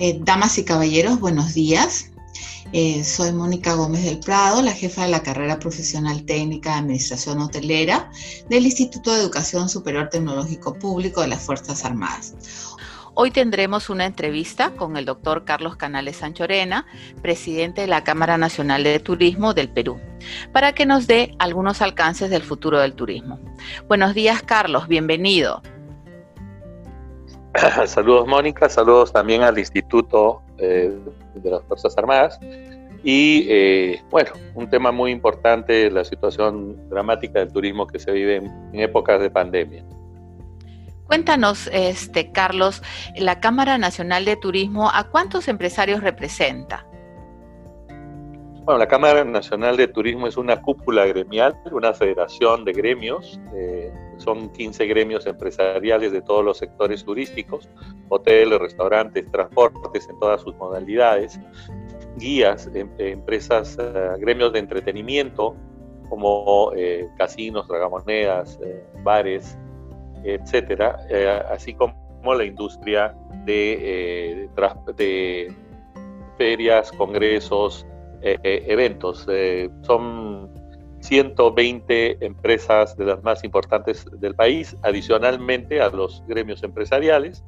Eh, damas y caballeros, buenos días. Eh, soy Mónica Gómez del Prado, la jefa de la carrera profesional técnica de Administración Hotelera del Instituto de Educación Superior Tecnológico Público de las Fuerzas Armadas. Hoy tendremos una entrevista con el doctor Carlos Canales Sanchorena, presidente de la Cámara Nacional de Turismo del Perú, para que nos dé algunos alcances del futuro del turismo. Buenos días, Carlos, bienvenido. saludos, Mónica, saludos también al Instituto eh, de las Fuerzas Armadas. Y eh, bueno, un tema muy importante, la situación dramática del turismo que se vive en épocas de pandemia. Cuéntanos, este, Carlos, la Cámara Nacional de Turismo, ¿a cuántos empresarios representa? Bueno, la Cámara Nacional de Turismo es una cúpula gremial, una federación de gremios. Eh, son 15 gremios empresariales de todos los sectores turísticos, hoteles, restaurantes, transportes en todas sus modalidades, guías, em, empresas, eh, gremios de entretenimiento como eh, casinos, tragamonedas, bares, etcétera, eh, así como la industria eh, de ferias, congresos, eh, eventos. son 120 empresas de las más importantes del país, adicionalmente a los gremios empresariales.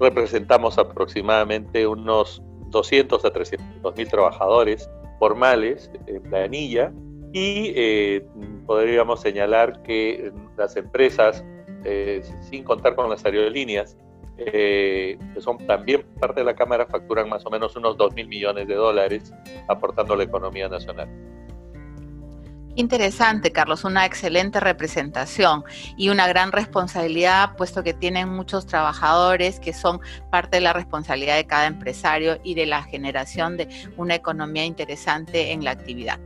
Representamos aproximadamente unos 200 a 300 mil trabajadores formales en planilla y podríamos señalar que las empresas eh, sin contar con las aerolíneas, eh, que son también parte de la Cámara, facturan más o menos unos 2 mil millones de dólares aportando a la economía nacional. Interesante, Carlos, una excelente representación y una gran responsabilidad, puesto que tienen muchos trabajadores que son parte de la responsabilidad de cada empresario y de la generación de una economía interesante en la actividad.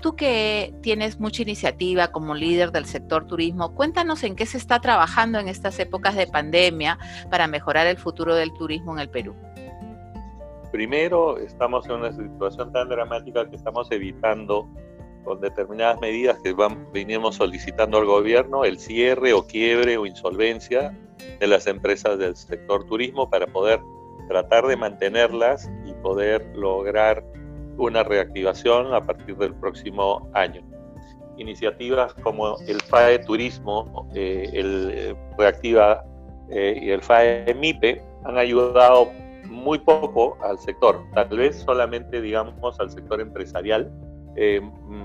Tú que tienes mucha iniciativa como líder del sector turismo, cuéntanos en qué se está trabajando en estas épocas de pandemia para mejorar el futuro del turismo en el Perú. Primero, estamos en una situación tan dramática que estamos evitando con determinadas medidas que van, venimos solicitando al gobierno el cierre o quiebre o insolvencia de las empresas del sector turismo para poder tratar de mantenerlas y poder lograr una reactivación a partir del próximo año. Iniciativas como el FAE Turismo, eh, el eh, Reactiva eh, y el FAE MIPE han ayudado muy poco al sector, tal vez solamente digamos al sector empresarial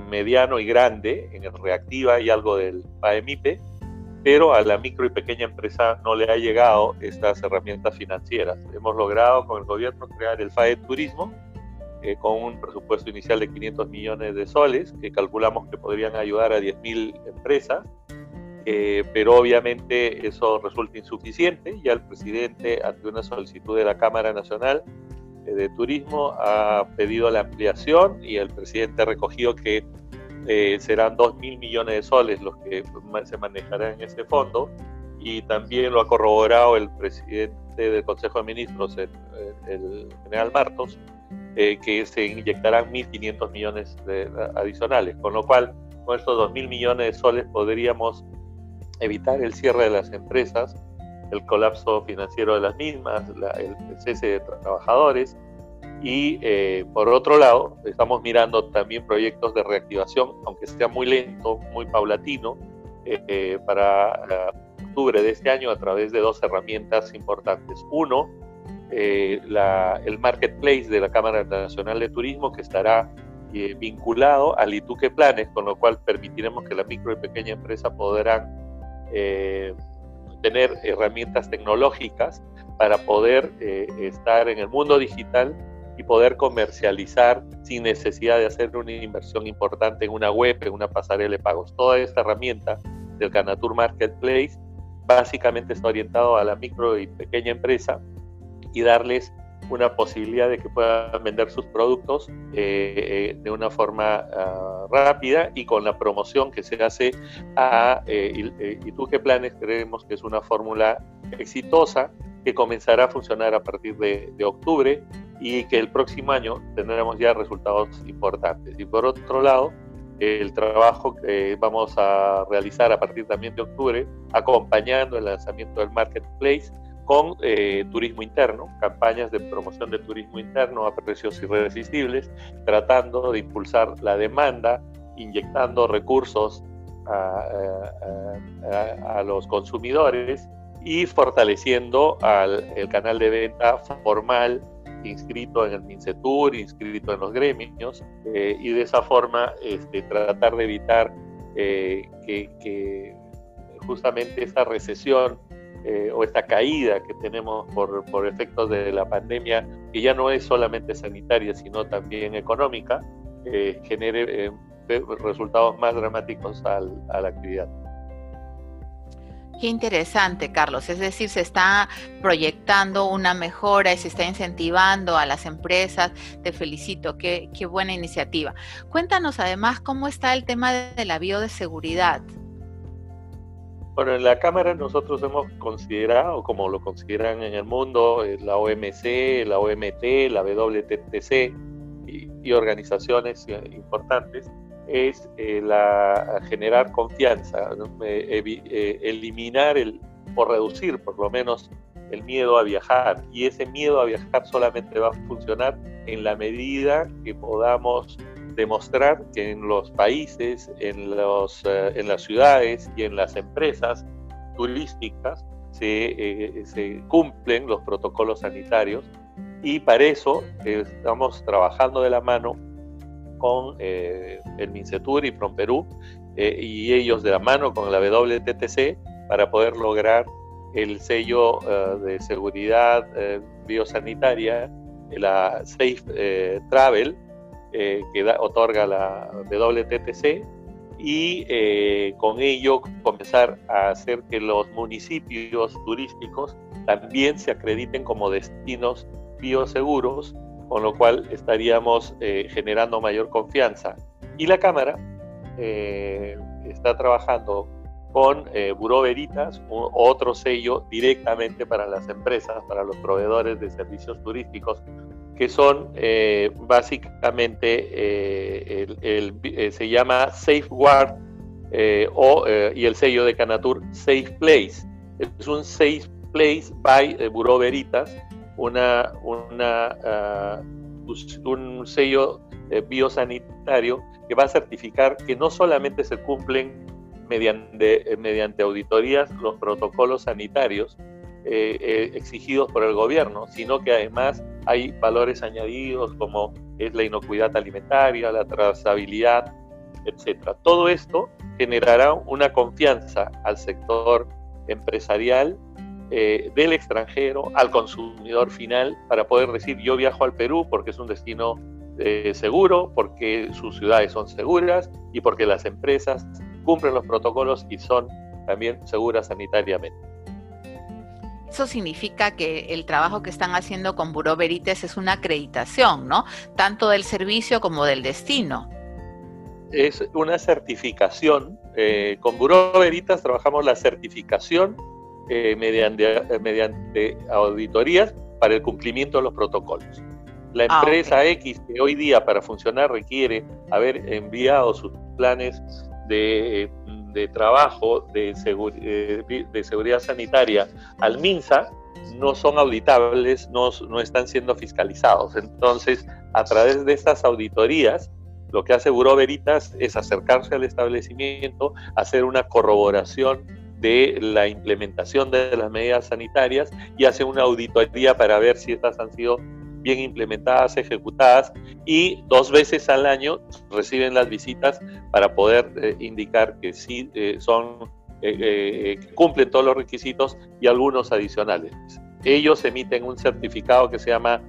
mediano y grande en el Reactiva y algo del FAE MIPE, pero a la micro y pequeña empresa no le ha llegado estas herramientas financieras. Hemos logrado con el gobierno crear el FAE Turismo, eh, con un presupuesto inicial de 500 millones de soles, que calculamos que podrían ayudar a 10.000 empresas, eh, pero obviamente eso resulta insuficiente. Ya el presidente, ante una solicitud de la Cámara Nacional eh, de Turismo, ha pedido la ampliación y el presidente ha recogido que serán 2.000 millones de soles los que se manejarán en ese fondo y también lo ha corroborado el presidente del Consejo de Ministros, el general Martos, eh, que se inyectarán 1.500 millones de, adicionales, con lo cual con estos 2.000 millones de soles podríamos evitar el cierre de las empresas, el colapso financiero de las mismas, el cese de trabajadores y eh, por otro lado estamos mirando también proyectos de reactivación, aunque sea muy lento, muy paulatino, eh, para octubre de este año a través de dos herramientas importantes. Uno, eh, el marketplace de la Cámara Nacional de Turismo que estará eh, vinculado al Ituque Planes, con lo cual permitiremos que la micro y pequeña empresa podrán eh, tener herramientas tecnológicas para poder estar en el mundo digital y poder comercializar sin necesidad de hacer una inversión importante en una web, en una pasarela de pagos. Toda esta herramienta del Canatur Marketplace básicamente está orientado a la micro y pequeña empresa y darles una posibilidad de que puedan vender sus productos eh, eh, de una forma ah, rápida y con la promoción que se hace a eh, y, tú qué planes creemos que es una fórmula exitosa que comenzará a funcionar a partir de, de, octubre y que el próximo año tendremos ya resultados importantes. Y por otro lado, el trabajo que vamos a realizar a partir también de octubre, acompañando el lanzamiento del marketplace, con eh, turismo interno, campañas de promoción de turismo interno a precios irresistibles, tratando de impulsar la demanda, inyectando recursos a, los consumidores y fortaleciendo al, el canal de venta formal inscrito en el MINCETUR, inscrito en los gremios, eh, y de esa forma este, tratar de evitar eh, que, justamente esta recesión eh, o esta caída que tenemos por, por, efectos de la pandemia, que ya no es solamente sanitaria, sino también económica, genere resultados más dramáticos a la actividad. Qué interesante, Carlos. Es decir, se está proyectando una mejora y se está incentivando a las empresas. Te felicito, qué, qué buena iniciativa. Cuéntanos además cómo está el tema de la biodeseguridad. Bueno, en la Cámara nosotros hemos considerado, como lo consideran en el mundo, eh, la OMC, la OMT, la WTTC y organizaciones eh, importantes, es eh, la, generar confianza, eh, eh, eliminar el, o reducir por lo menos el miedo a viajar. Y ese miedo a viajar solamente va a funcionar en la medida que podamos demostrar que en los países, en, los, en las ciudades y en las empresas turísticas se, se cumplen los protocolos sanitarios y para eso estamos trabajando de la mano con eh, el MINCETUR y PROMPERÚ eh, y ellos de la mano con la WTTC para poder lograr el sello eh, de seguridad biosanitaria, la Safe Travel, que otorga la WTTC, y con ello comenzar a hacer que los municipios turísticos también se acrediten como destinos bioseguros con lo cual estaríamos eh, generando mayor confianza. Y la Cámara eh, está trabajando con eh, Buró Veritas, otro sello directamente para las empresas, para los proveedores de servicios turísticos, que son eh, básicamente, el, se llama Safeguard o, y el sello de Canatur Safe Place. Es un Safe Place by Buró Veritas, una, una, ah, un sello eh, biosanitario que va a certificar que no solamente se cumplen mediante, eh, mediante auditorías los protocolos sanitarios eh, exigidos por el gobierno, sino que además hay valores añadidos como es la inocuidad alimentaria, la trazabilidad, etc. Todo esto generará una confianza al sector empresarial eh, del extranjero al consumidor final para poder decir yo viajo al Perú porque es un destino eh, seguro, porque sus ciudades son seguras y porque las empresas cumplen los protocolos y son también seguras sanitariamente. Eso significa que el trabajo que están haciendo con Buró Veritas es una acreditación, ¿no? Tanto del servicio como del destino. Es una certificación. Eh, con Buró Veritas trabajamos la certificación eh, mediante, eh, mediante auditorías para el cumplimiento de los protocolos. La ah, empresa X que hoy día para funcionar requiere haber enviado sus planes de, de trabajo de, eh, de, seguridad sanitaria al MINSA, no son auditables, no, no están siendo fiscalizados. Entonces, a través de estas auditorías, lo que hace Buró Veritas es acercarse al establecimiento, hacer una corroboración de la implementación de las medidas sanitarias y hace una auditoría para ver si estas han sido bien implementadas, ejecutadas y dos veces al año reciben las visitas para poder eh, indicar que sí eh, son eh, cumplen todos los requisitos y algunos adicionales. Ellos emiten un certificado que se llama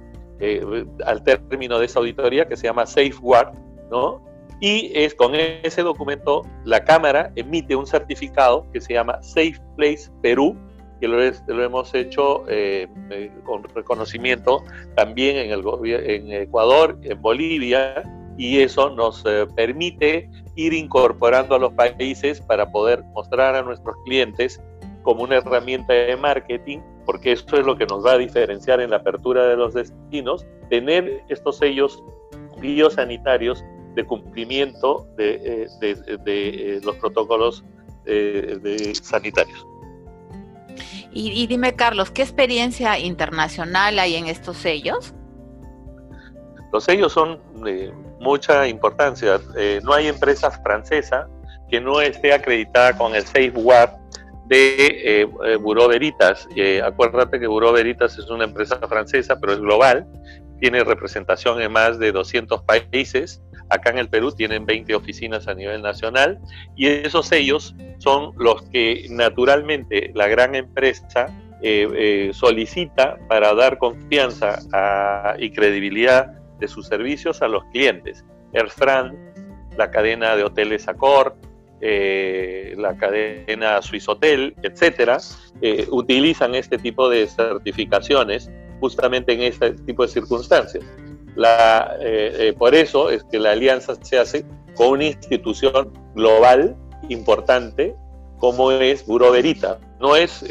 al término de esa auditoría que se llama Safeguard, ¿no? Y es con ese documento la Cámara emite un certificado que se llama Safe Place Perú, que lo, hemos hecho eh, eh, con reconocimiento también en, el, en Ecuador, en Bolivia, y eso nos eh, permite ir incorporando a los países para poder mostrar a nuestros clientes como una herramienta de marketing, porque eso es lo que nos va a diferenciar en la apertura de los destinos, tener estos sellos biosanitarios de cumplimiento de, eh, eh, los protocolos sanitarios. Y, dime, Carlos, ¿qué experiencia internacional hay en estos sellos? Los sellos son de mucha importancia. Eh, no hay empresa francesa que no esté acreditada con el Safeguard de eh, eh Veritas. Eh, acuérdate que Bureau Veritas es una empresa francesa, pero es global. Tiene representación en más de 200 países. Acá en el Perú tienen 20 oficinas a nivel nacional. Y esos sellos son los que naturalmente la gran empresa eh, solicita para dar confianza y credibilidad de sus servicios a los clientes. Air France, la cadena de hoteles Accor, eh, la cadena Hotel, etcétera, eh, utilizan este tipo de certificaciones justamente en este tipo de circunstancias. La, eh, por eso es que la alianza se hace con una institución global importante como es Buro Verita. No es,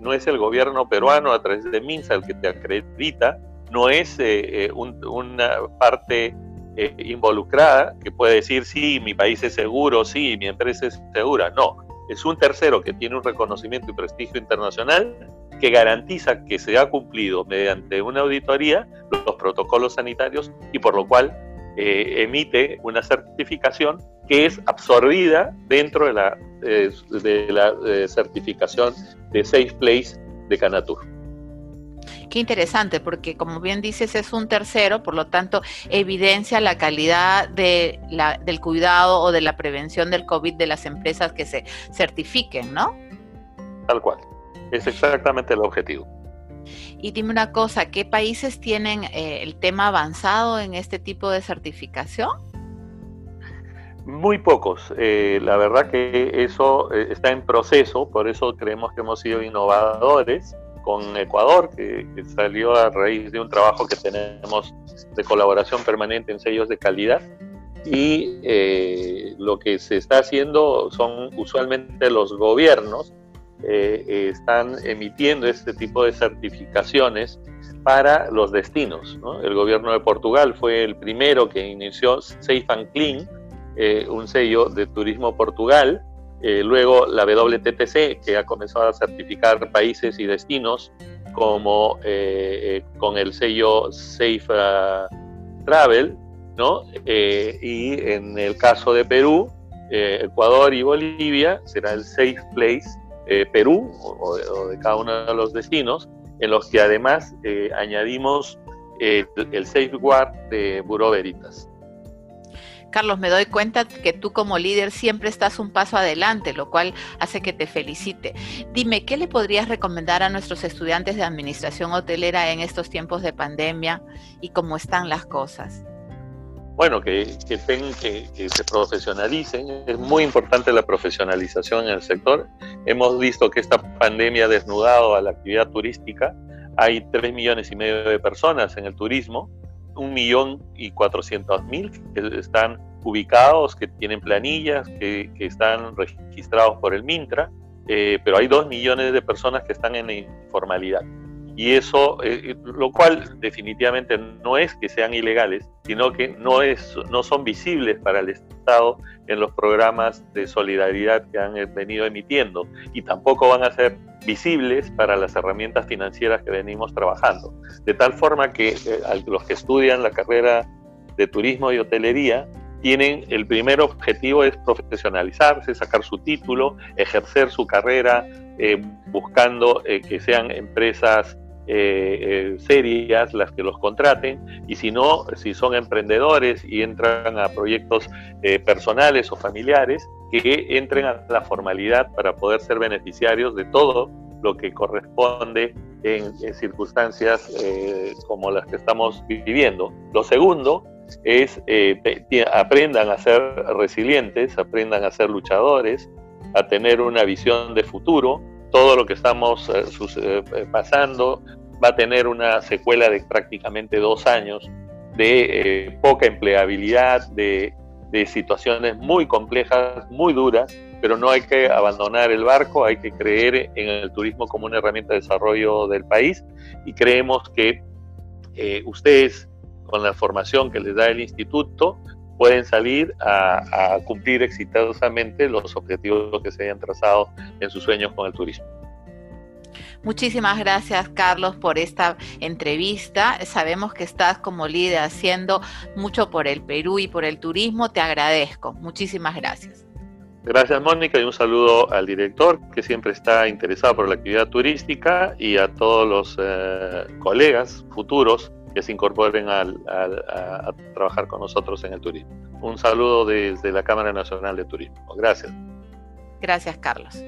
no es el gobierno peruano a través de MINSA el que te acredita, no es una parte eh, involucrada que puede decir, sí, mi país es seguro, sí, mi empresa es segura. No, es un tercero que tiene un reconocimiento y prestigio internacional que garantiza que se ha cumplido mediante una auditoría los protocolos sanitarios y por lo cual eh, emite una certificación que es absorbida dentro de la, eh, de la certificación de Safe Place de Canatur. Qué interesante, porque como bien dices, es un tercero, por lo tanto, evidencia la calidad de la, del cuidado o de la prevención del COVID de las empresas que se certifiquen, ¿no? Tal cual. Es exactamente el objetivo. Y dime una cosa, ¿qué países tienen eh, el tema avanzado en este tipo de certificación? Muy pocos. Eh, la verdad que eso eh, está en proceso, por eso creemos que hemos sido innovadores con Ecuador, que, salió a raíz de un trabajo que tenemos de colaboración permanente en sellos de calidad. Y lo que se está haciendo son usualmente los gobiernos eh, están emitiendo este tipo de certificaciones para los destinos. El gobierno de Portugal fue el primero que inició Safe and Clean, eh, un sello de turismo Portugal, eh, luego la WTTC, que ha comenzado a certificar países y destinos como eh, eh, con el sello Safe Travel, ¿no? y en el caso de Perú, Ecuador y Bolivia, será el Safe Place Perú o de, cada uno de los destinos, en los que además añadimos el, el Safeguard de Bureau Veritas. Carlos, me doy cuenta que tú como líder siempre estás un paso adelante, lo cual hace que te felicite. Dime, ¿qué le podrías recomendar a nuestros estudiantes de administración hotelera en estos tiempos de pandemia y cómo están las cosas? Bueno, que, que, se profesionalicen. Es muy importante la profesionalización en el sector. Hemos visto que esta pandemia ha desnudado a la actividad turística. Hay tres millones y medio de personas en el turismo un millón y cuatrocientos mil que están ubicados, que tienen planillas, que, están registrados por el Mintra, eh, pero hay dos millones de personas que están en la informalidad y eso, eh, lo cual definitivamente no es que sean ilegales, sino que no, es, no son visibles para el Estado en los programas de solidaridad que han venido emitiendo y tampoco van a ser visibles para las herramientas financieras que venimos trabajando. De tal forma que eh, los que estudian la carrera de turismo y hotelería tienen el primer objetivo es profesionalizarse, sacar su título, ejercer su carrera, eh, buscando que sean empresas eh, eh, serias las que los contraten y si no, si son emprendedores y entran a proyectos eh, personales o familiares, que entren a la formalidad para poder ser beneficiarios de todo lo que corresponde en, circunstancias como las que estamos viviendo. Lo segundo es aprendan a ser resilientes, aprendan a ser luchadores, a tener una visión de futuro, todo lo que estamos pasando va a tener una secuela de prácticamente dos años de eh, poca empleabilidad, de, situaciones muy complejas, muy duras, pero no hay que abandonar el barco, hay que creer en el turismo como una herramienta de desarrollo del país. Y creemos que eh, ustedes, con la formación que les da el instituto, pueden salir a, a cumplir exitosamente los objetivos que se hayan trazado en sus sueños con el turismo. Muchísimas gracias, Carlos, por esta entrevista. Sabemos que estás como líder haciendo mucho por el Perú y por el turismo. Te agradezco. Muchísimas gracias. Gracias, Mónica, y un saludo al director que siempre está interesado por la actividad turística y a todos los eh, colegas futuros que se incorporen a, trabajar con nosotros en el turismo. Un saludo desde la Cámara Nacional de Turismo. Gracias. Gracias, Carlos.